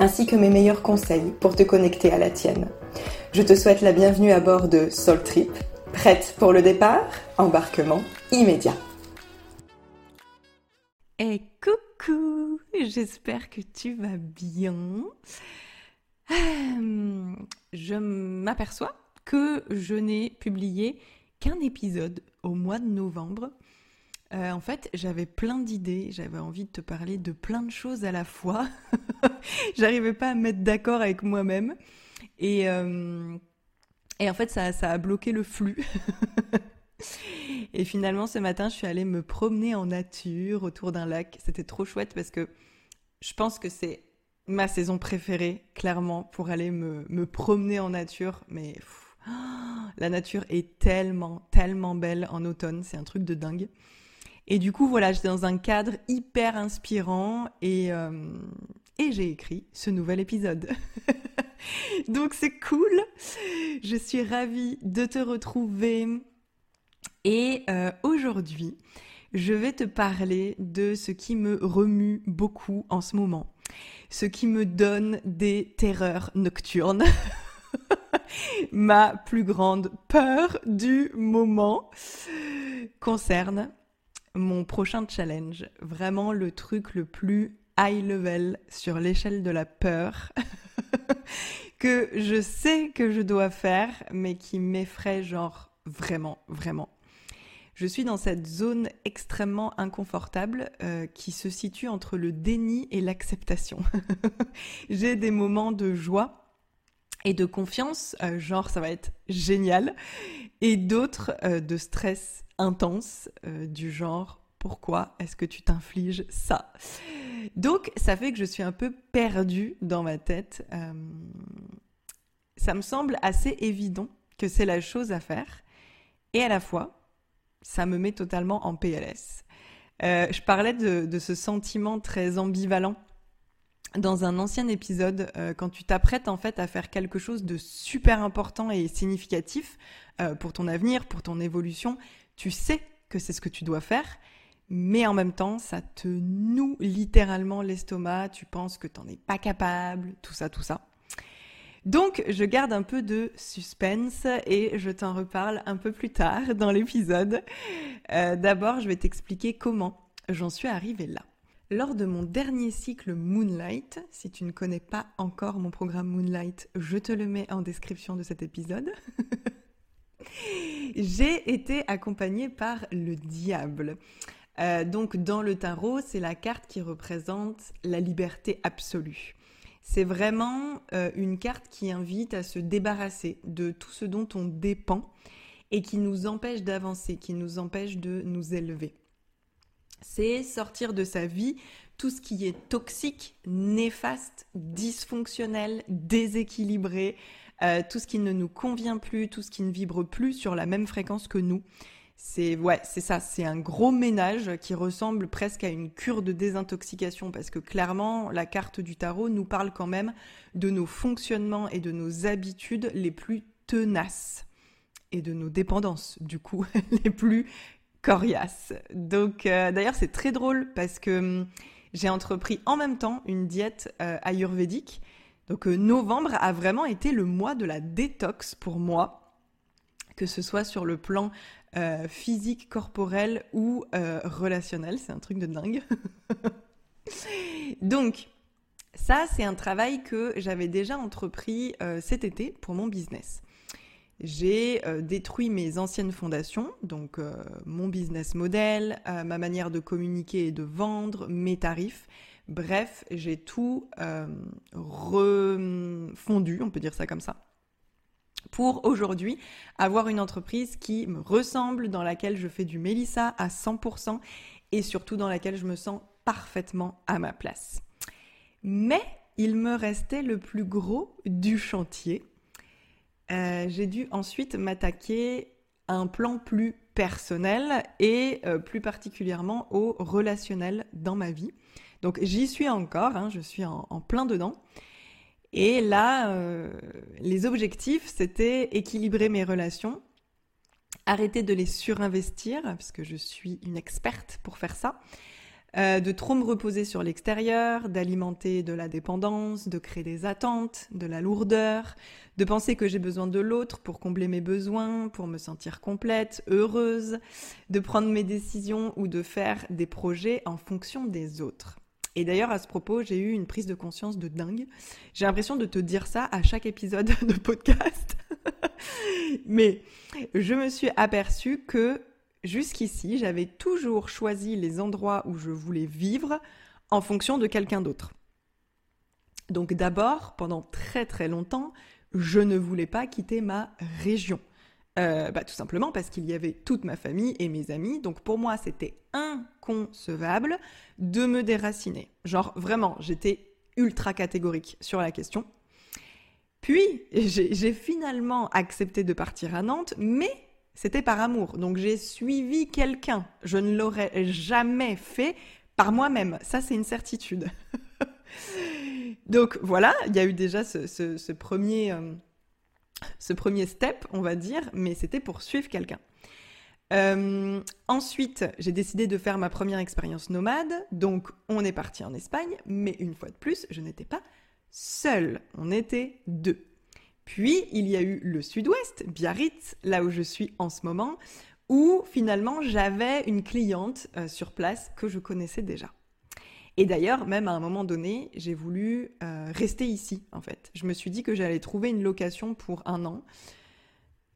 ainsi que mes meilleurs conseils pour te connecter à la tienne. Je te souhaite la bienvenue à bord de Soul Trip. Prête pour le départ? Embarquement immédiat. Et coucou J'espère que tu vas bien. Je m'aperçois que je n'ai publié qu'un épisode au mois de novembre. Euh, en fait, j'avais plein d'idées, j'avais envie de te parler de plein de choses à la fois. J'arrivais pas à me mettre d'accord avec moi-même. Et, euh, en fait, ça, a bloqué le flux. et finalement, ce matin, je suis allée me promener en nature autour d'un lac. C'était trop chouette parce que je pense que c'est ma saison préférée, clairement, pour aller me, me promener en nature. Mais la nature est tellement, tellement belle en automne, c'est un truc de dingue. Et du coup, voilà, j'étais dans un cadre hyper inspirant et, euh, et j'ai écrit ce nouvel épisode. Donc c'est cool. Je suis ravie de te retrouver. Et euh, aujourd'hui, je vais te parler de ce qui me remue beaucoup en ce moment. Ce qui me donne des terreurs nocturnes. Ma plus grande peur du moment concerne mon prochain challenge. Vraiment le truc le plus high level sur l'échelle de la peur que je sais que je dois faire, mais qui m'effraie genre vraiment, vraiment. Je suis dans cette zone extrêmement inconfortable euh, qui se situe entre le déni et l'acceptation. J'ai des moments de joie et de confiance, euh, genre ça va être génial, et d'autres euh, de stress intense, euh, du genre pourquoi est-ce que tu t'infliges ça? Donc ça fait que je suis un peu perdue dans ma tête. ça me semble assez évident que c'est la chose à faire, et à la fois, ça me met totalement en PLS. je parlais de, ce sentiment très ambivalent dans un ancien épisode, euh, quand tu t'apprêtes en fait à faire quelque chose de super important et significatif euh, pour ton avenir, pour ton évolution, tu sais que c'est ce que tu dois faire, mais en même temps, ça te noue littéralement l'estomac, tu penses que t'en es pas capable, tout ça, tout ça. Donc, je garde un peu de suspense et je t'en reparle un peu plus tard dans l'épisode. Euh, d'abord, je vais t'expliquer comment j'en suis arrivée là. Lors de mon dernier cycle Moonlight, si tu ne connais pas encore mon programme Moonlight, je te le mets en description de cet épisode. J'ai été accompagnée par le diable. Euh, donc dans le tarot, c'est la carte qui représente la liberté absolue. C'est vraiment euh, une carte qui invite à se débarrasser de tout ce dont on dépend et qui nous empêche d'avancer, qui nous empêche de nous élever c'est sortir de sa vie tout ce qui est toxique, néfaste, dysfonctionnel, déséquilibré, euh, tout ce qui ne nous convient plus, tout ce qui ne vibre plus sur la même fréquence que nous. C'est ouais, c'est ça, c'est un gros ménage qui ressemble presque à une cure de désintoxication parce que clairement la carte du tarot nous parle quand même de nos fonctionnements et de nos habitudes les plus tenaces et de nos dépendances du coup les plus coriace. Donc euh, d'ailleurs c'est très drôle parce que hum, j'ai entrepris en même temps une diète euh, ayurvédique. Donc euh, novembre a vraiment été le mois de la détox pour moi, que ce soit sur le plan physique, corporel ou relationnel. C'est un truc de dingue. Donc ça c'est un travail que j'avais déjà entrepris cet été pour mon business. j'ai euh, détruit mes anciennes fondations, donc euh, mon business model, euh, ma manière de communiquer et de vendre, mes tarifs. Bref, j'ai tout refondu, on peut dire ça comme ça, pour aujourd'hui avoir une entreprise qui me ressemble, dans laquelle je fais du Mélissa à 100% et surtout dans laquelle je me sens parfaitement à ma place. Mais il me restait le plus gros du chantier. Euh, j'ai dû ensuite m'attaquer à un plan plus personnel et euh, plus particulièrement au relationnel dans ma vie. Donc j'y suis encore, hein, je suis en, plein dedans. Et là, euh, les objectifs, c'était équilibrer mes relations, arrêter de les surinvestir, parce que je suis une experte pour faire ça, euh, de trop me reposer sur l'extérieur, d'alimenter de la dépendance, de créer des attentes, de la lourdeur, de penser que j'ai besoin de l'autre pour combler mes besoins, pour me sentir complète, heureuse, de prendre mes décisions ou de faire des projets en fonction des autres. Et d'ailleurs, à ce propos, j'ai eu une prise de conscience de dingue. J'ai l'impression de te dire ça à chaque épisode de podcast. Mais je me suis aperçue que jusqu'ici, j'avais toujours choisi les endroits où je voulais vivre en fonction de quelqu'un d'autre. Donc d'abord, pendant très très longtemps, je ne voulais pas quitter ma région. Euh, bah, tout simplement parce qu'il y avait toute ma famille et mes amis. Donc pour moi, c'était inconcevable de me déraciner. Genre vraiment, j'étais ultra catégorique sur la question. Puis, j'ai finalement accepté de partir à Nantes, mais c'était par amour. Donc j'ai suivi quelqu'un. Je ne l'aurais jamais fait par moi-même. Ça, c'est une certitude. Donc voilà, il y a eu déjà ce, premier, euh, ce premier step, on va dire, mais c'était pour suivre quelqu'un. Euh, ensuite, j'ai décidé de faire ma première expérience nomade. Donc on est parti en Espagne, mais une fois de plus, je n'étais pas seule. On était deux. Puis, il y a eu le sud-ouest, Biarritz, là où je suis en ce moment, où finalement j'avais une cliente euh, sur place que je connaissais déjà. Et d'ailleurs, même à un moment donné, j'ai voulu euh, rester ici, en fait. Je me suis dit que j'allais trouver une location pour un an.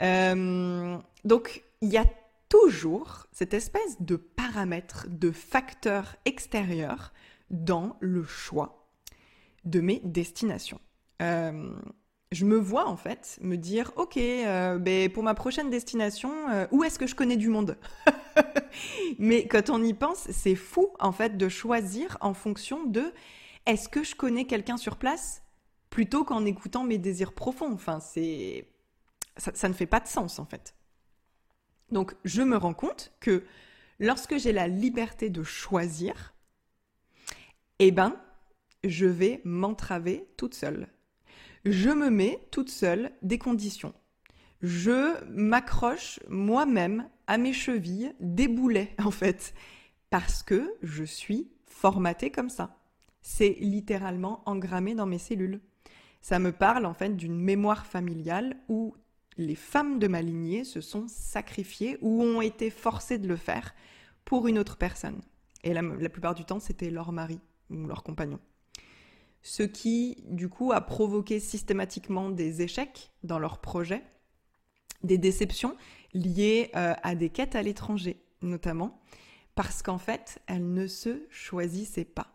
Euh, donc, il y a toujours cette espèce de paramètre, de facteur extérieur dans le choix de mes destinations je me vois en fait me dire ok euh, ben, pour ma prochaine destination euh, où est-ce que je connais du monde? mais quand on y pense c'est fou en fait de choisir en fonction de est-ce que je connais quelqu'un sur place plutôt qu'en écoutant mes désirs profonds? Enfin c'est ça, ça ne fait pas de sens en fait. Donc je me rends compte que lorsque j'ai la liberté de choisir eh ben je vais m'entraver toute seule. Je me mets toute seule des conditions. Je m'accroche moi-même à mes chevilles des boulets, en fait, parce que je suis formatée comme ça. C'est littéralement engrammé dans mes cellules. Ça me parle en fait d'une mémoire familiale où les femmes de ma lignée se sont sacrifiées ou ont été forcées de le faire pour une autre personne. Et la, la plupart du temps, c'était leur mari ou leur compagnon ce qui, du coup, a provoqué systématiquement des échecs dans leurs projets, des déceptions liées euh, à des quêtes à l'étranger, notamment, parce qu'en fait, elles ne se choisissaient pas.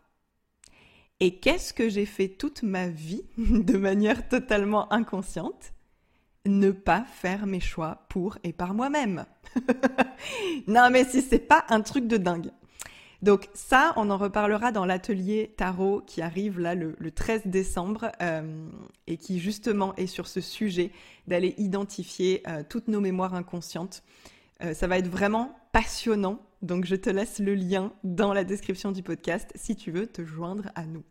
Et qu'est-ce que j'ai fait toute ma vie de manière totalement inconsciente? Ne pas faire mes choix pour et par moi-même. non mais si c'est pas un truc de dingue. Donc ça, on en reparlera dans l'atelier tarot qui arrive là le, 13 décembre euh, et qui justement est sur ce sujet d'aller identifier euh, toutes nos mémoires inconscientes. Euh, ça va être vraiment passionnant, donc je te laisse le lien dans la description du podcast si tu veux te joindre à nous.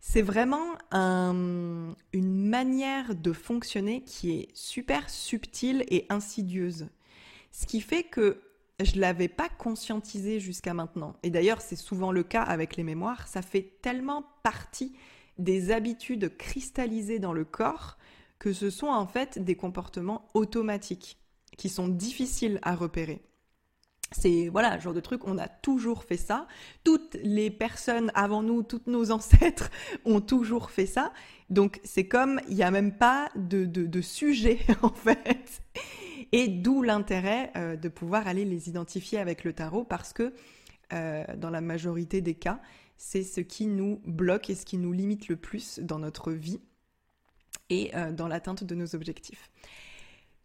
C'est vraiment une manière de fonctionner qui est super subtile et insidieuse. Ce qui fait que je l'avais pas conscientisé jusqu'à maintenant. Et d'ailleurs, c'est souvent le cas avec les mémoires. Ça fait tellement partie des habitudes cristallisées dans le corps que ce sont en fait des comportements automatiques qui sont difficiles à repérer. C'est voilà, genre de truc, on a toujours fait ça. Toutes les personnes avant nous, toutes nos ancêtres ont toujours fait ça. Donc c'est comme, il n'y a même pas de, sujet en fait. Et d'où l'intérêt euh, de pouvoir aller les identifier avec le tarot parce que euh, dans la majorité des cas, c'est ce qui nous bloque et ce qui nous limite le plus dans notre vie et euh, dans l'atteinte de nos objectifs.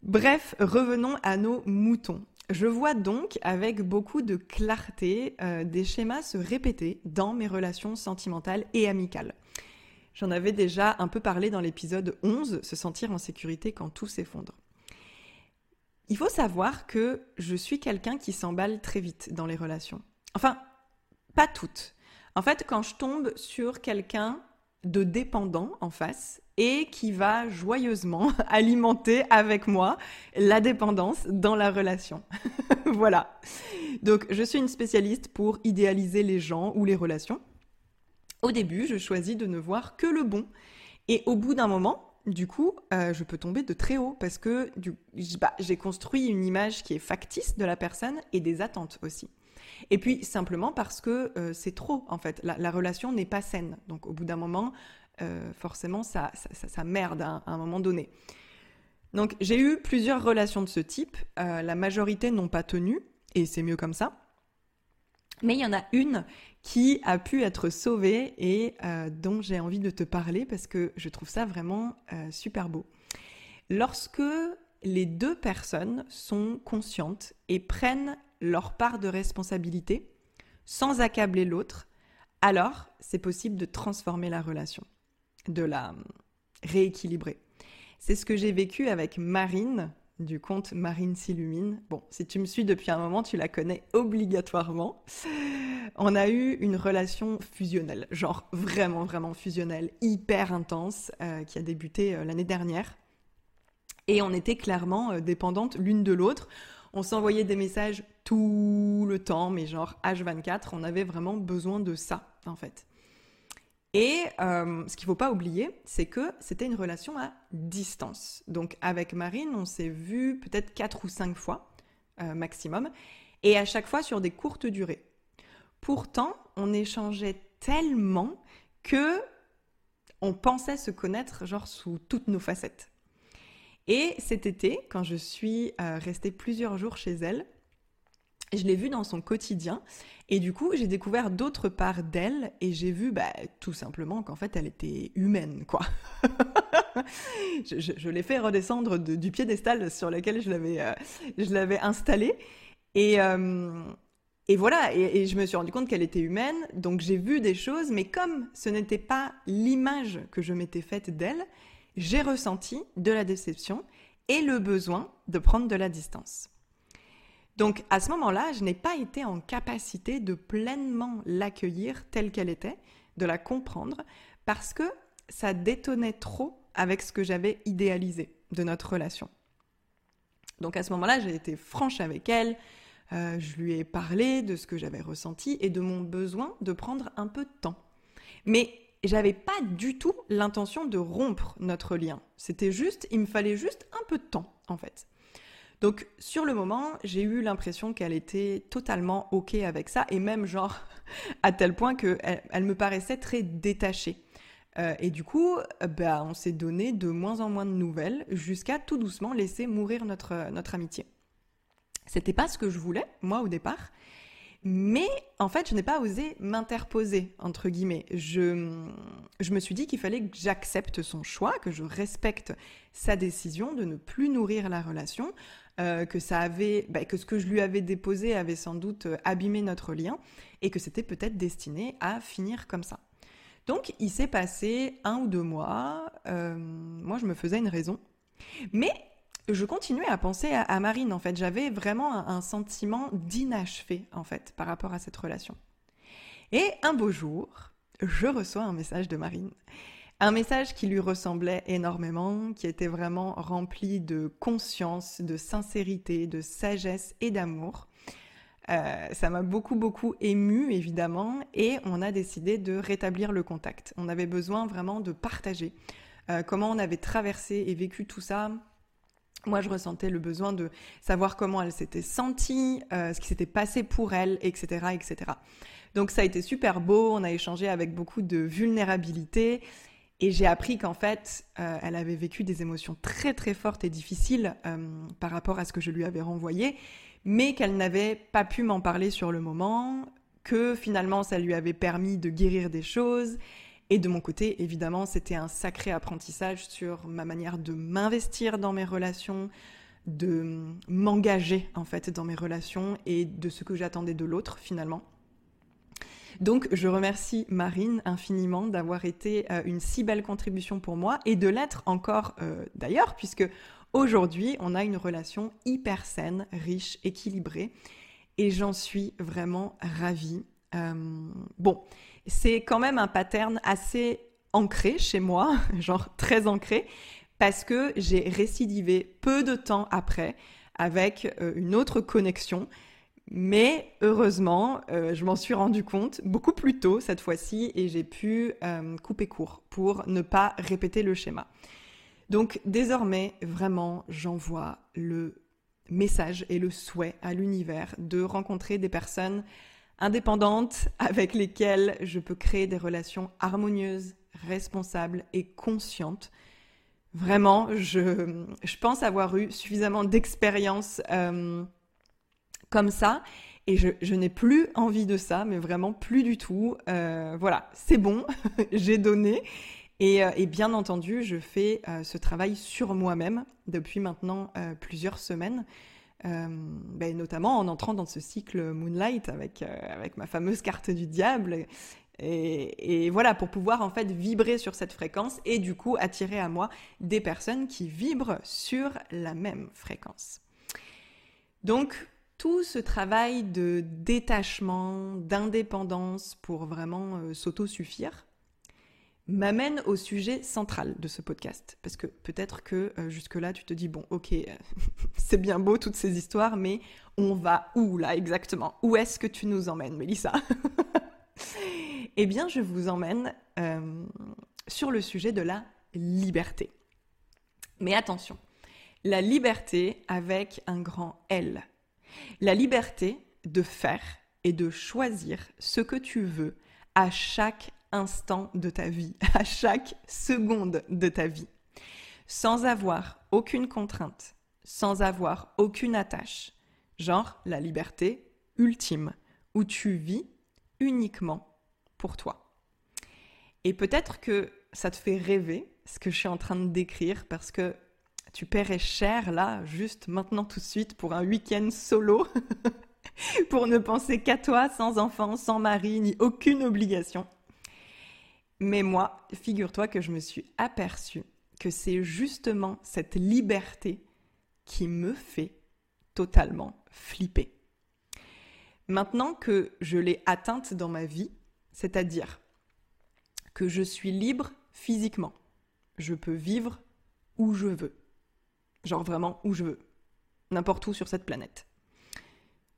Bref, revenons à nos moutons. Je vois donc avec beaucoup de clarté euh, des schémas se répéter dans mes relations sentimentales et amicales. J'en avais déjà un peu parlé dans l'épisode 11, se sentir en sécurité quand tout s'effondre. Il faut savoir que je suis quelqu'un qui s'emballe très vite dans les relations. Enfin, pas toutes. En fait, quand je tombe sur quelqu'un de dépendant en face et qui va joyeusement alimenter avec moi la dépendance dans la relation. voilà. Donc, je suis une spécialiste pour idéaliser les gens ou les relations. Au début, je choisis de ne voir que le bon. Et au bout d'un moment, du coup, euh, je peux tomber de très haut parce que bah, j'ai construit une image qui est factice de la personne et des attentes aussi. Et puis simplement parce que euh, c'est trop, en fait. La, relation n'est pas saine. Donc au bout d'un moment, forcément, ça, ça, merde à, un moment donné. Donc j'ai eu plusieurs relations de ce type. Euh, la majorité n'ont pas tenu, et c'est mieux comme ça. Mais il y en a une qui a pu être sauvée et dont j'ai envie de te parler parce que je trouve ça vraiment super beau. Lorsque les deux personnes sont conscientes et prennent leur part de responsabilité sans accabler l'autre, alors c'est possible de transformer la relation, de la rééquilibrer. C'est ce que j'ai vécu avec Marine du conte Marine s'illumine. Bon, si tu me suis depuis un moment, tu la connais obligatoirement. On a eu une relation fusionnelle, genre vraiment, vraiment fusionnelle, hyper intense, euh, qui a débuté euh, l'année dernière. Et on était clairement euh, dépendantes l'une de l'autre. On s'envoyait des messages tout le temps, mais genre H24, on avait vraiment besoin de ça, en fait. Et euh, ce qu'il ne faut pas oublier, c'est que c'était une relation à distance. Donc avec Marine, on s'est vu peut-être quatre ou cinq fois euh, maximum, et à chaque fois sur des courtes durées. Pourtant, on échangeait tellement que on pensait se connaître genre sous toutes nos facettes. Et cet été, quand je suis euh, restée plusieurs jours chez elle, je l'ai vue dans son quotidien. Et du coup j'ai découvert d'autres parts d'elle et j'ai vu bah, tout simplement qu'en fait elle était humaine quoi. je, l'ai fait redescendre du piédestal sur lequel je l'avais euh, installée. Et euh, et voilà. Et, je me suis rendu compte qu'elle était humaine. Donc j'ai vu des choses. Mais comme ce n'était pas l'image que je m'étais faite d'elle j'ai ressenti de la déception et le besoin de prendre de la distance. Donc à ce moment-là, je n'ai pas été en capacité de pleinement l'accueillir telle qu'elle était, de la comprendre, parce que ça détonnait trop avec ce que j'avais idéalisé de notre relation. Donc à ce moment-là, j'ai été franche avec elle, euh, je lui ai parlé de ce que j'avais ressenti et de mon besoin de prendre un peu de temps. Mais j'avais pas du tout l'intention de rompre notre lien. C'était juste, il me fallait juste un peu de temps, en fait. Donc, sur le moment, j'ai eu l'impression qu'elle était totalement OK avec ça, et même genre, à tel point qu'elle elle me paraissait très détachée. Euh, et du coup, bah, on s'est donné de moins en moins de nouvelles, jusqu'à tout doucement laisser mourir notre, notre amitié. C'était pas ce que je voulais, moi, au départ, mais en fait, je n'ai pas osé m'interposer, entre guillemets. Je, je me suis dit qu'il fallait que j'accepte son choix, que je respecte sa décision de ne plus nourrir la relation, euh, que, ça avait, bah, que ce que je lui avais déposé avait sans doute euh, abîmé notre lien et que c'était peut-être destiné à finir comme ça. Donc, il s'est passé un ou deux mois. Euh, moi, je me faisais une raison. Mais je continuais à penser à, Marine, en fait. J'avais vraiment un, sentiment d'inachevé, en fait, par rapport à cette relation. Et un beau jour, je reçois un message de Marine. Un message qui lui ressemblait énormément, qui était vraiment rempli de conscience, de sincérité, de sagesse et d'amour. Euh, ça m'a beaucoup, beaucoup ému, évidemment, et on a décidé de rétablir le contact. On avait besoin vraiment de partager euh, comment on avait traversé et vécu tout ça Moi, je ressentais le besoin de savoir comment elle s'était sentie, euh, ce qui s'était passé pour elle, etc., etc. Donc, ça a été super beau. On a échangé avec beaucoup de vulnérabilité. Et j'ai appris qu'en fait, euh, elle avait vécu des émotions très très fortes et difficiles euh, par rapport à ce que je lui avais renvoyé, mais qu'elle n'avait pas pu m'en parler sur le moment, que finalement ça lui avait permis de guérir des choses. Et de mon côté, évidemment, c'était un sacré apprentissage sur ma manière de m'investir dans mes relations, de m'engager en fait dans mes relations et de ce que j'attendais de l'autre finalement. Donc je remercie Marine infiniment d'avoir été euh, une si belle contribution pour moi et de l'être encore euh, d'ailleurs, puisque aujourd'hui on a une relation hyper saine, riche, équilibrée, et j'en suis vraiment ravie. Euh, bon, c'est quand même un pattern assez ancré chez moi, genre très ancré, parce que j'ai récidivé peu de temps après avec une autre connexion mais heureusement, euh, je m'en suis rendu compte beaucoup plus tôt cette fois-ci et j'ai pu euh, couper court pour ne pas répéter le schéma. Donc désormais, vraiment, j'envoie le message et le souhait à l'univers de rencontrer des personnes indépendantes avec lesquelles je peux créer des relations harmonieuses, responsables et conscientes. Vraiment, je, pense avoir eu suffisamment d'expérience. Euh, comme ça. Et je, n'ai plus envie de ça, mais vraiment plus du tout. Euh, voilà, c'est bon, j'ai donné. Euh, et, bien entendu, je fais euh, ce travail sur moi-même depuis maintenant plusieurs semaines. Ben, notamment en entrant dans ce cycle Moonlight avec, avec ma fameuse carte du diable. Et, et, voilà, pour pouvoir en fait vibrer sur cette fréquence et du coup attirer à moi des personnes qui vibrent sur la même fréquence. Donc, tout ce travail de détachement, d'indépendance pour vraiment euh, s'auto-suffire m'amène au sujet central de ce podcast. Parce que peut-être que euh, jusque-là, tu te dis, bon, ok, c'est bien beau toutes ces histoires, mais on va où là exactement? Où est-ce que tu nous emmènes, Mélissa? Eh bien, je vous emmène euh, sur le sujet de la liberté. Mais attention, la liberté avec un grand L la liberté de faire et de choisir ce que tu veux à chaque instant de ta vie, à chaque seconde de ta vie, sans avoir aucune contrainte, sans avoir aucune attache, genre la liberté ultime, où tu vis uniquement pour toi. Et peut-être que ça te fait rêver ce que je suis en train de décrire parce que tu paierais cher là, juste maintenant tout de suite, pour un week-end solo, pour ne penser qu'à toi, sans enfant, sans mari, ni aucune obligation. Mais moi, figure-toi que je me suis aperçue que c'est justement cette liberté qui me fait totalement flipper. Maintenant que je l'ai atteinte dans ma vie, c'est-à-dire que je suis libre physiquement, je peux vivre où je veux. Genre vraiment où je veux. N'importe où sur cette planète.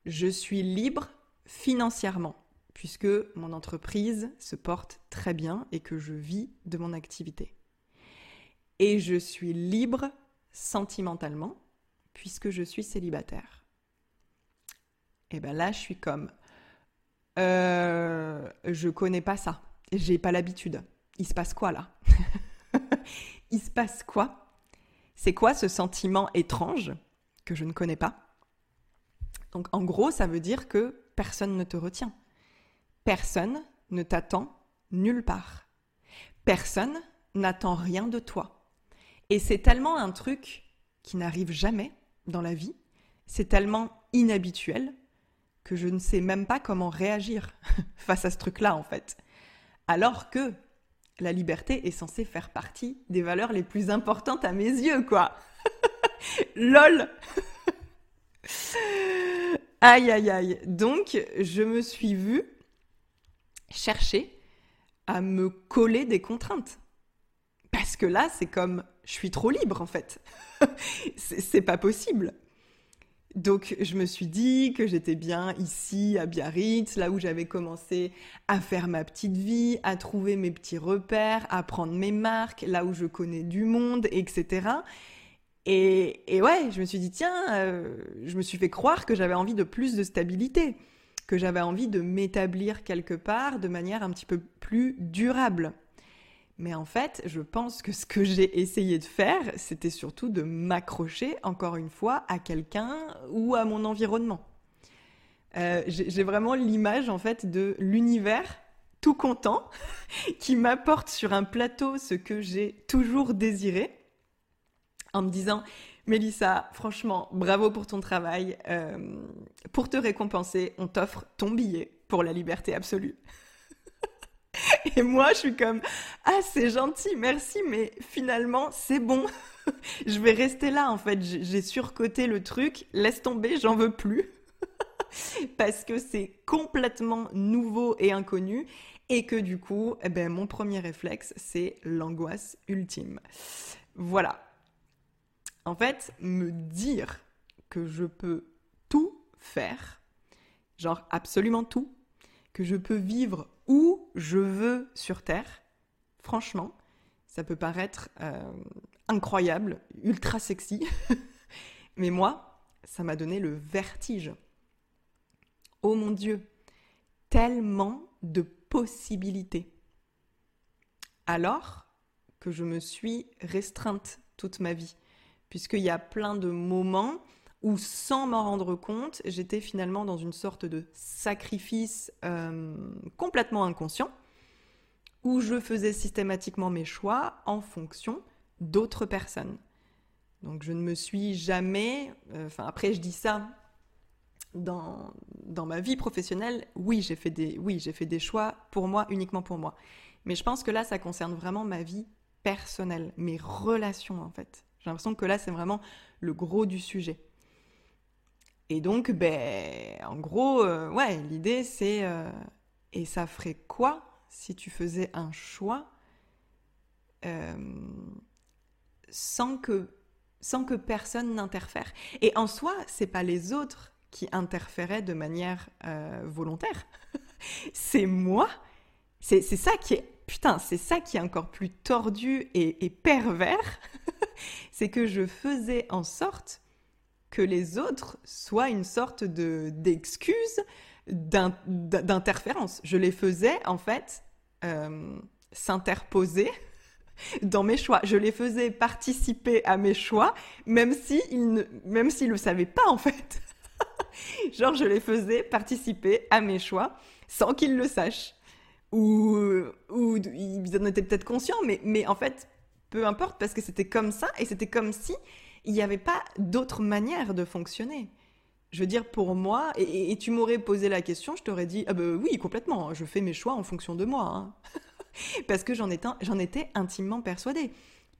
Je suis libre financièrement, puisque mon entreprise se porte très bien et que je vis de mon activité. Et je suis libre sentimentalement, puisque je suis célibataire. Et ben là, je suis comme. Euh, je connais pas ça. J'ai pas l'habitude. Il se passe quoi là? Il se passe quoi? C'est quoi ce sentiment étrange que je ne connais pas? Donc en gros, ça veut dire que personne ne te retient. Personne ne t'attend nulle part. Personne n'attend rien de toi. Et c'est tellement un truc qui n'arrive jamais dans la vie, c'est tellement inhabituel que je ne sais même pas comment réagir face à ce truc-là en fait. Alors que la liberté est censée faire partie des valeurs les plus importantes à mes yeux, quoi. LOL Aïe, aïe, aïe. Donc, je me suis vue chercher à me coller des contraintes. Parce que là, c'est comme, je suis trop libre, en fait. c'est pas possible. Donc je me suis dit que j'étais bien ici à Biarritz, là où j'avais commencé à faire ma petite vie, à trouver mes petits repères, à prendre mes marques, là où je connais du monde, etc. Et, ouais, je me suis dit, tiens, euh, je me suis fait croire que j'avais envie de plus de stabilité, que j'avais envie de m'établir quelque part de manière un petit peu plus durable. Mais en fait, je pense que ce que j'ai essayé de faire, c'était surtout de m'accrocher, encore une fois, à quelqu'un ou à mon environnement. Euh, j'ai vraiment l'image, en fait, de l'univers tout content, qui m'apporte sur un plateau ce que j'ai toujours désiré, en me disant Mélissa, franchement, bravo pour ton travail. Euh, pour te récompenser, on t'offre ton billet pour la liberté absolue. Et moi, je suis comme ah c'est gentil, merci, mais finalement c'est bon. je vais rester là en fait. J'ai surcoté le truc. Laisse tomber, j'en veux plus. Parce que c'est complètement nouveau et inconnu et que du coup, eh ben, mon premier réflexe, c'est l'angoisse ultime. Voilà. En fait, me dire que je peux tout faire, genre absolument tout, que je peux vivre où je veux sur Terre, franchement, ça peut paraître euh, incroyable, ultra sexy, mais moi, ça m'a donné le vertige. Oh mon Dieu, tellement de possibilités. Alors que je me suis restreinte toute ma vie puisqu'il y a plein de moments où, sans m'en rendre compte, j'étais finalement dans une sorte de sacrifice euh, complètement inconscient, où je faisais systématiquement mes choix en fonction d'autres personnes. Donc je ne me suis jamais, euh, enfin après je dis ça dans, dans ma vie professionnelle, oui j'ai fait oui j'ai fait des choix pour moi uniquement pour moi. Mais je pense que là ça concerne vraiment ma vie personnelle, mes relations en fait. J'ai l'impression que là, c'est vraiment le gros du sujet. Et donc, ben, en gros, euh, ouais, l'idée c'est, euh, et ça ferait quoi si tu faisais un choix euh, sans que sans que personne n'interfère? Et en soi, c'est pas les autres qui interféraient de manière volontaire. c'est moi. C'est ça qui est putain, c'est ça qui est encore plus tordu et, pervers, c'est que je faisais en sorte que les autres soient une sorte de d'excuse d'interférence. Je les faisais en fait euh, s'interposer dans mes choix. Je les faisais participer à mes choix, même si ils ne, même s'ils le savaient pas en fait. Genre je les faisais participer à mes choix sans qu'ils le sachent ou, ou ils en étaient peut-être conscients, mais, mais en fait, peu importe, parce que c'était comme ça, et c'était comme si il n'y avait pas d'autre manière de fonctionner. Je veux dire, pour moi, et, tu m'aurais posé la question, je t'aurais dit, ah ben oui, complètement, je fais mes choix en fonction de moi. Hein. parce que j'en étais, intimement persuadée.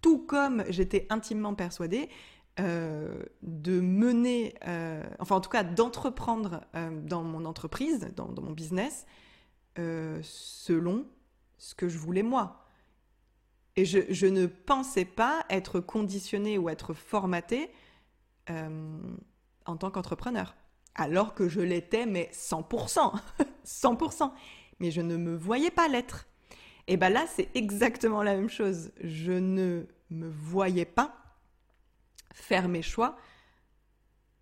Tout comme j'étais intimement persuadée euh, de mener, euh, enfin en tout cas d'entreprendre euh, dans mon entreprise, dans, mon business, selon ce que je voulais moi. Et je, ne pensais pas être conditionnée ou être formatée euh, en tant qu'entrepreneur. Alors que je l'étais, mais 100%. 100%. Mais je ne me voyais pas l'être. Et bien là, c'est exactement la même chose. Je ne me voyais pas faire mes choix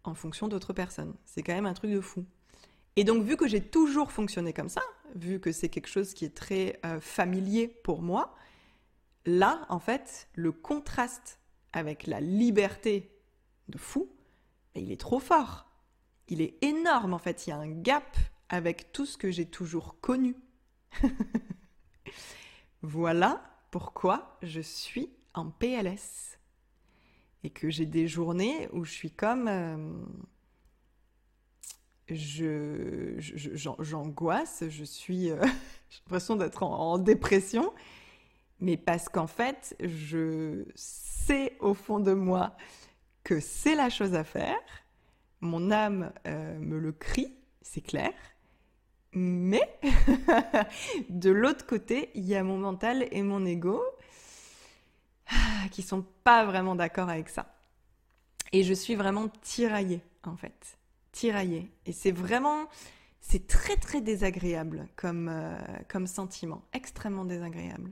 en fonction d'autres personnes. C'est quand même un truc de fou. Et donc, vu que j'ai toujours fonctionné comme ça, vu que c'est quelque chose qui est très euh, familier pour moi, là, en fait, le contraste avec la liberté de fou, ben, il est trop fort. Il est énorme, en fait. Il y a un gap avec tout ce que j'ai toujours connu. voilà pourquoi je suis en PLS. Et que j'ai des journées où je suis comme... Euh, je, j'angoisse, je, suis, euh, j'ai l'impression d'être en, dépression, mais parce qu'en fait, je sais au fond de moi que c'est la chose à faire. Mon âme euh, me le crie, c'est clair. Mais de l'autre côté, il y a mon mental et mon ego ah, qui sont pas vraiment d'accord avec ça. Et je suis vraiment tiraillée, en fait tiraillé. Et c'est vraiment, c'est très très désagréable comme, euh, comme sentiment, extrêmement désagréable.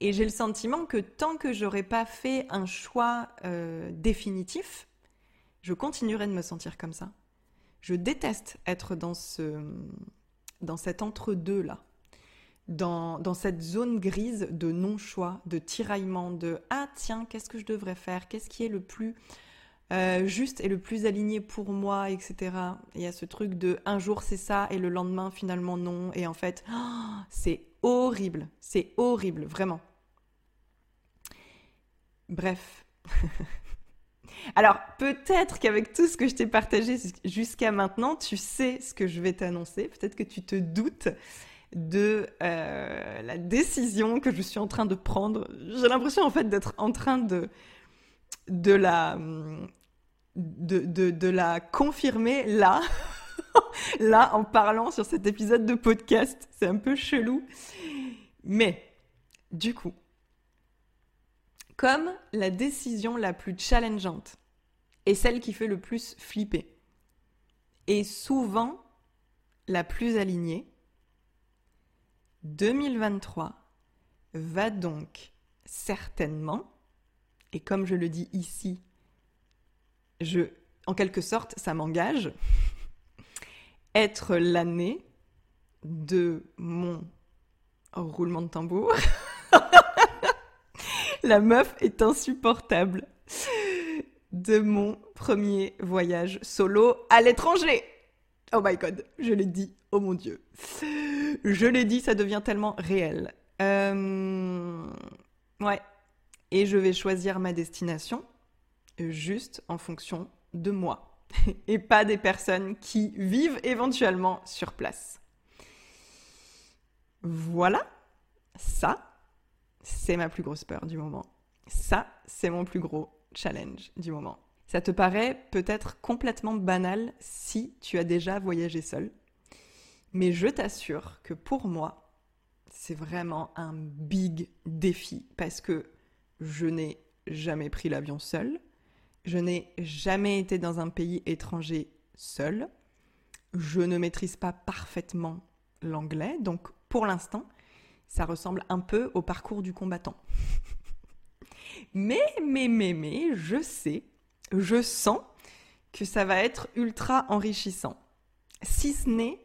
Et j'ai le sentiment que tant que j'aurais pas fait un choix euh, définitif, je continuerai de me sentir comme ça. Je déteste être dans ce dans cet entre-deux là. Dans, dans, cette zone grise de non-choix, de tiraillement, de ah tiens, qu'est-ce que je devrais faire? Qu'est-ce qui est le plus euh, juste et le plus aligné pour moi, etc. Il y a ce truc de un jour c'est ça et le lendemain finalement non. Et en fait, c'est horrible. C'est horrible, vraiment. Bref. Alors, peut-être qu'avec tout ce que je t'ai partagé jusqu'à maintenant, tu sais ce que je vais t'annoncer. Peut-être que tu te doutes de euh, la décision que je suis en train de prendre. J'ai l'impression en fait d'être en train de de la de, de, de la confirmer là là en parlant sur cet épisode de podcast. C'est un peu chelou. Mais du coup, comme la décision la plus challengeante est celle qui fait le plus flipper et souvent la plus alignée, 2023 va donc certainement, et comme je le dis ici, je, en quelque sorte, ça m'engage, être l'année de mon roulement de tambour. La meuf est insupportable. De mon premier voyage solo à l'étranger. Oh my god, je l'ai dit, oh mon dieu. Je l'ai dit, ça devient tellement réel. Euh, ouais. Et je vais choisir ma destination juste en fonction de moi et pas des personnes qui vivent éventuellement sur place. Voilà, ça, c'est ma plus grosse peur du moment. Ça, c'est mon plus gros challenge du moment. Ça te paraît peut-être complètement banal si tu as déjà voyagé seul, mais je t'assure que pour moi, c'est vraiment un big défi parce que je n'ai jamais pris l'avion seul, je n'ai jamais été dans un pays étranger seul, je ne maîtrise pas parfaitement l'anglais, donc pour l'instant, ça ressemble un peu au parcours du combattant. mais, mais, mais, mais, je sais, je sens que ça va être ultra enrichissant. Si ce n'est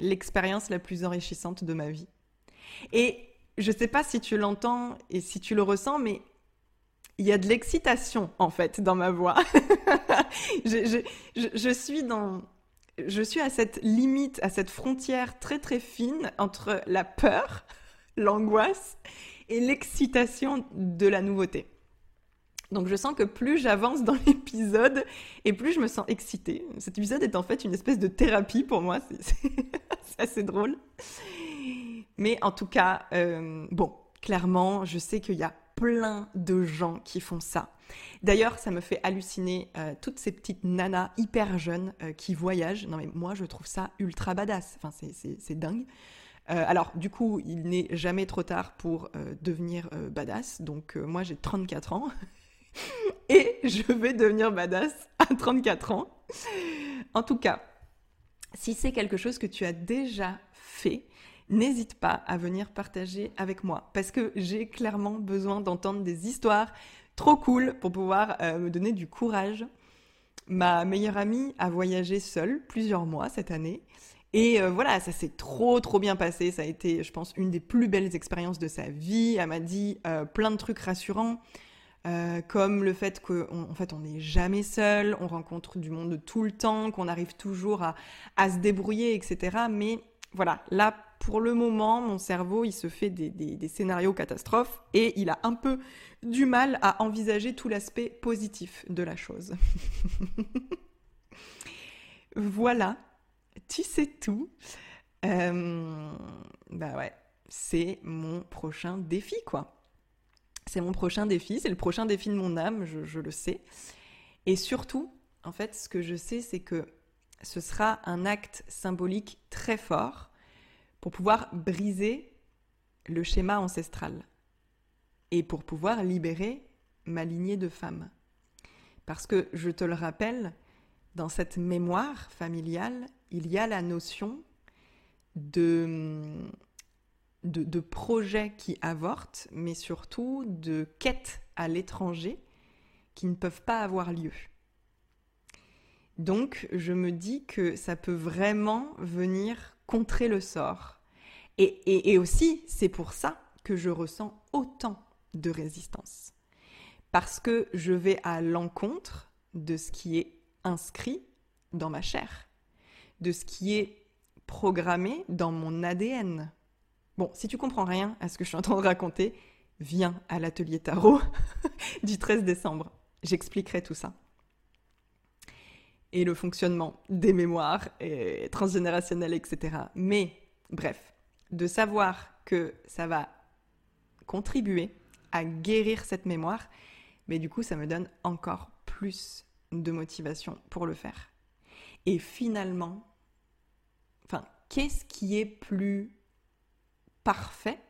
l'expérience la plus enrichissante de ma vie. Et je ne sais pas si tu l'entends et si tu le ressens, mais il y a de l'excitation en fait dans ma voix. je, suis dans, je suis à cette limite, à cette frontière très très fine entre la peur, l'angoisse et l'excitation de la nouveauté. Donc je sens que plus j'avance dans l'épisode et plus je me sens excitée. Cet épisode est en fait une espèce de thérapie pour moi, c'est assez drôle. Mais en tout cas, euh, bon, clairement, je sais qu'il y a plein de gens qui font ça. D'ailleurs, ça me fait halluciner euh, toutes ces petites nanas hyper jeunes euh, qui voyagent. Non mais moi, je trouve ça ultra badass. Enfin, c'est dingue. Euh, alors, du coup, il n'est jamais trop tard pour devenir badass. Donc, moi, j'ai 34 ans. Et je vais devenir badass à 34 ans. En tout cas, si c'est quelque chose que tu as déjà fait, n'hésite pas à venir partager avec moi parce que j'ai clairement besoin d'entendre des histoires trop cool pour pouvoir euh, me donner du courage. Ma meilleure amie a voyagé seule plusieurs mois cette année et euh, voilà, ça s'est trop trop bien passé. Ça a été, je pense, une des plus belles expériences de sa vie. Elle m'a dit euh, plein de trucs rassurants. comme le fait qu'en fait on n'est jamais seul, on rencontre du monde tout le temps, qu'on arrive toujours à, à se débrouiller, etc. Mais voilà, là pour le moment, mon cerveau, il se fait des, scénarios catastrophes et il a un peu du mal à envisager tout l'aspect positif de la chose. voilà, tu sais tout. Euh, bah ouais, c'est mon prochain défi, quoi. C'est mon prochain défi, c'est le prochain défi de mon âme, je le sais. Et surtout, en fait, ce que je sais, c'est que ce sera un acte symbolique très fort pour pouvoir briser le schéma ancestral et pour pouvoir libérer ma lignée de femmes. Parce que, je te le rappelle, dans cette mémoire familiale, il y a la notion de, de, projets qui avortent, mais surtout de quêtes à l'étranger qui ne peuvent pas avoir lieu. Donc je me dis que ça peut vraiment venir contrer le sort. Et, aussi, c'est pour ça que je ressens autant de résistance. Parce que je vais à l'encontre de ce qui est inscrit dans ma chair, de ce qui est programmé dans mon ADN. Bon, si tu comprends rien à ce que je suis en train de raconter, viens à l'atelier tarot du 13 décembre. J'expliquerai tout ça. Et le fonctionnement des mémoires et transgénérationnelles, etc. Mais, bref, de savoir que ça va contribuer à guérir cette mémoire, mais du coup, ça me donne encore plus de motivation pour le faire. Et finalement, enfin, qu'est-ce qui est plus parfait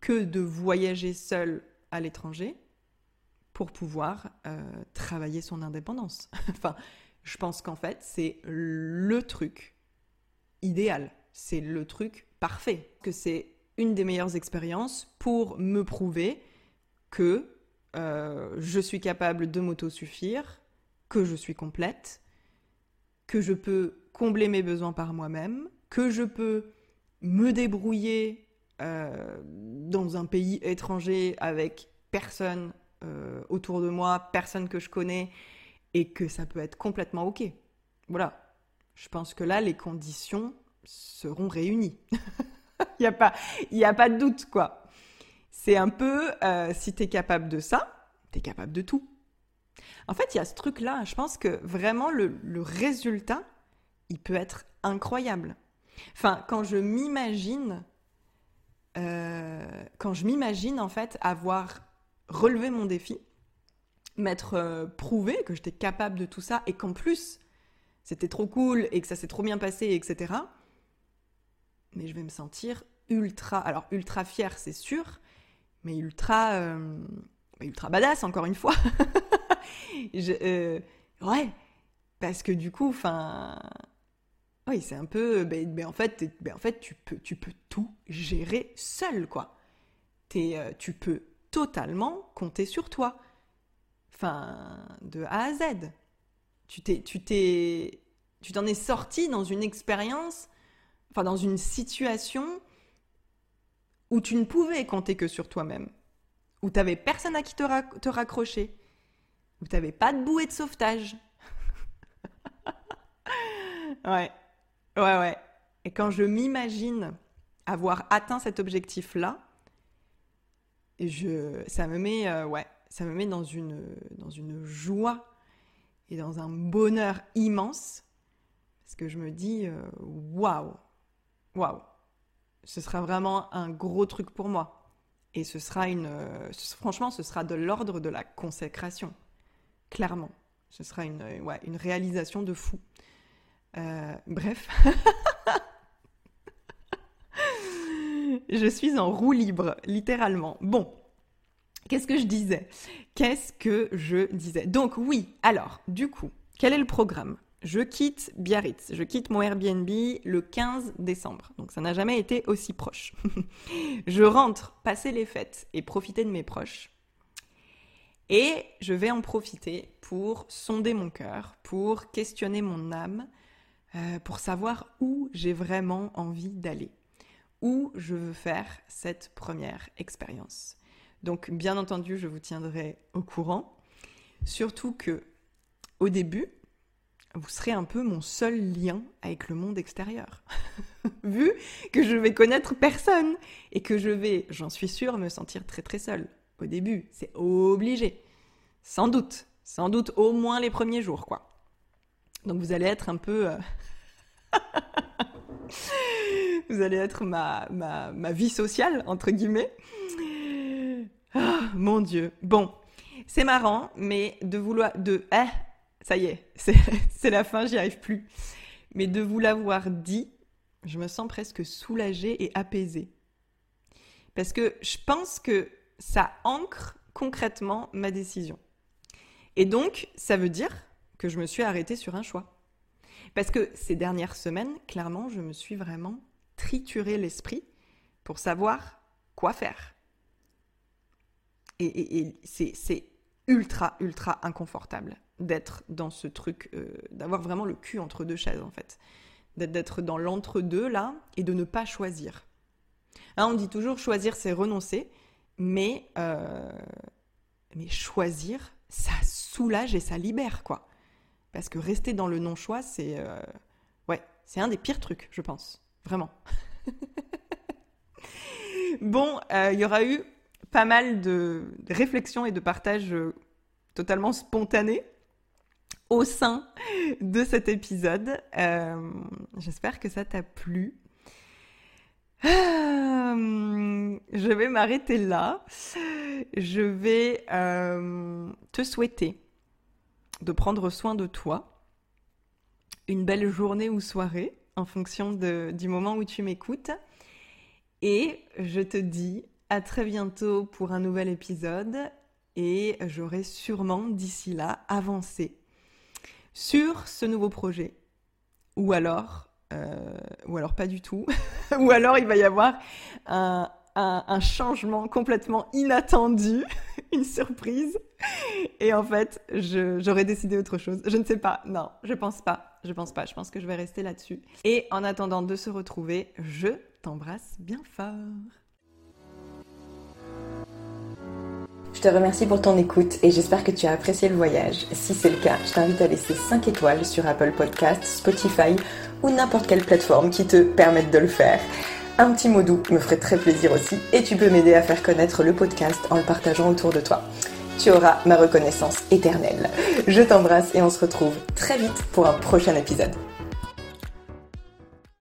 que de voyager seul à l'étranger pour pouvoir euh, travailler son indépendance. enfin, je pense qu'en fait, c'est le truc idéal, c'est le truc parfait, que c'est une des meilleures expériences pour me prouver que euh, je suis capable de m'autosuffire, que je suis complète, que je peux combler mes besoins par moi-même, que je peux me débrouiller euh, dans un pays étranger avec personne euh, autour de moi, personne que je connais, et que ça peut être complètement OK. Voilà. Je pense que là, les conditions seront réunies. Il n'y a, pas, a pas de doute, quoi. C'est un peu, euh, si tu es capable de ça, tu es capable de tout. En fait, il y a ce truc-là, je pense que vraiment le, le résultat, il peut être incroyable. Enfin, quand je m'imagine, euh, quand je m'imagine en fait avoir relevé mon défi, m'être euh, prouvé que j'étais capable de tout ça et qu'en plus c'était trop cool et que ça s'est trop bien passé, etc. Mais je vais me sentir ultra, alors ultra fière, c'est sûr, mais ultra, euh, ultra badass encore une fois. ouais, parce que du coup, enfin, oui, c'est un peu. Ben, ben en, fait, ben, en fait tu, peux, tu peux tout gérer seul, quoi. Es, euh, tu peux totalement compter sur toi. Enfin, de A à Z. Tu t'es. Tu t'es. Tu t'en es sorti dans une expérience, enfin dans une situation où tu ne pouvais compter que sur toi-même, où tu n'avais personne à qui te, raccrocher, où tu n'avais pas de bouée de sauvetage. ouais. Ouais, ouais. Et quand je m'imagine avoir atteint cet objectif-là, je, ça me met, euh, ouais, ça me met dans une, dans une joie et dans un bonheur immense, parce que je me dis, euh, waouh, waouh, ce sera vraiment un gros truc pour moi. Et ce sera une, franchement, ce sera de l'ordre de la consécration, clairement. Ce sera une, ouais, une réalisation de fou. Euh, bref. je suis en roue libre, littéralement. Bon, qu'est-ce que je disais? Qu'est-ce que je disais? Donc oui, alors, du coup, quel est le programme? Je quitte Biarritz, je quitte mon Airbnb le 15 décembre, donc ça n'a jamais été aussi proche. je rentre passer les fêtes et profiter de mes proches. Et je vais en profiter pour sonder mon cœur, pour questionner mon âme, euh, pour savoir où j'ai vraiment envie d'aller, où je veux faire cette première expérience. Donc bien entendu, je vous tiendrai au courant, surtout que au début, vous serez un peu mon seul lien avec le monde extérieur. Vu que je vais connaître personne et que je vais, j'en suis sûre, me sentir très très seule. Au début, c'est obligé. Sans doute. Sans doute au moins les premiers jours, quoi. Donc vous allez être un peu... Euh, vous allez être ma, ma, vie sociale, entre guillemets. Ah, mon Dieu. Bon, c'est marrant, mais de vouloir... De, eh, ça y est, c'est la fin, j'y arrive plus. Mais de vous l'avoir dit, je me sens presque soulagée et apaisée. Parce que je pense que ça ancre concrètement ma décision. Et donc, ça veut dire que je me suis arrêtée sur un choix. Parce que ces dernières semaines, clairement, je me suis vraiment triturer l'esprit pour savoir quoi faire. Et, c'est ultra, ultra inconfortable d'être dans ce truc, euh, d'avoir vraiment le cul entre deux chaises en fait. D'être dans l'entre-deux là et de ne pas choisir. Hein, on dit toujours choisir c'est renoncer, mais, euh, mais choisir, ça soulage et ça libère quoi. Parce que rester dans le non-choix, c'est euh, ouais, c'est un des pires trucs, je pense. Vraiment. bon, il y aura eu pas mal de réflexions et de partages euh, totalement spontanés au sein de cet épisode. Euh, j'espère que ça t'a plu. Euh, je vais m'arrêter là. Je vais te souhaiter de prendre soin de toi. Une belle journée ou soirée en fonction du moment où tu m'écoutes. Et je te dis à très bientôt pour un nouvel épisode et j'aurai sûrement d'ici là avancé sur ce nouveau projet. Ou alors, euh, ou alors pas du tout, ou alors il va y avoir un, un, changement complètement inattendu, une surprise, et en fait, j'aurais décidé autre chose. Je ne sais pas, non, je pense pas, je pense pas, je pense que je vais rester là-dessus. Et en attendant de se retrouver, je t'embrasse bien fort. Je te remercie pour ton écoute et j'espère que tu as apprécié le voyage. Si c'est le cas, je t'invite à laisser 5 étoiles sur Apple Podcasts, Spotify ou n'importe quelle plateforme qui te permette de le faire. Un petit mot doux me ferait très plaisir aussi et tu peux m'aider à faire connaître le podcast en le partageant autour de toi. Tu auras ma reconnaissance éternelle. Je t'embrasse et on se retrouve très vite pour un prochain épisode.